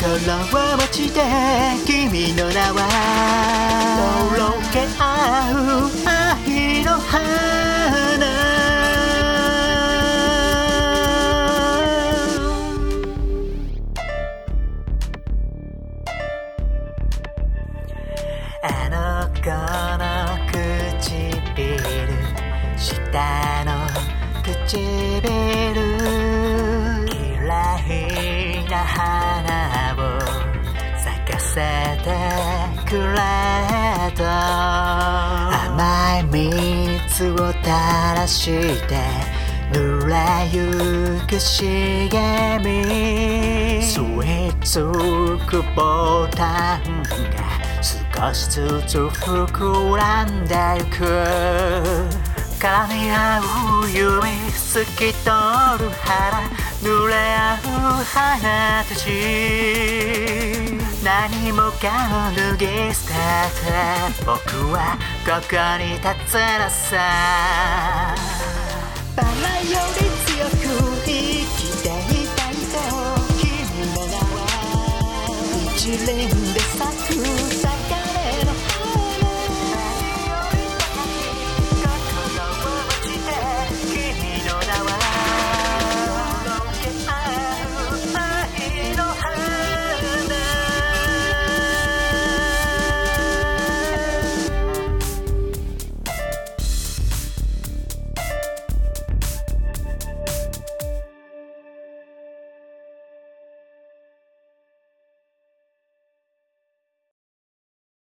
空を待ちで君の名はとろけ合う愛の花。あの子の唇下の唇。せてくれた。甘い蜜を垂らして濡れゆく茂み。吸い付くボタンが少しずつ膨らんでゆく。絡み合う指透き通る腹濡れ合う花たち。何もかも脱ぎ捨てて僕はここに立つのさ。バラより強く生きていたいと君の名は。一輪で咲く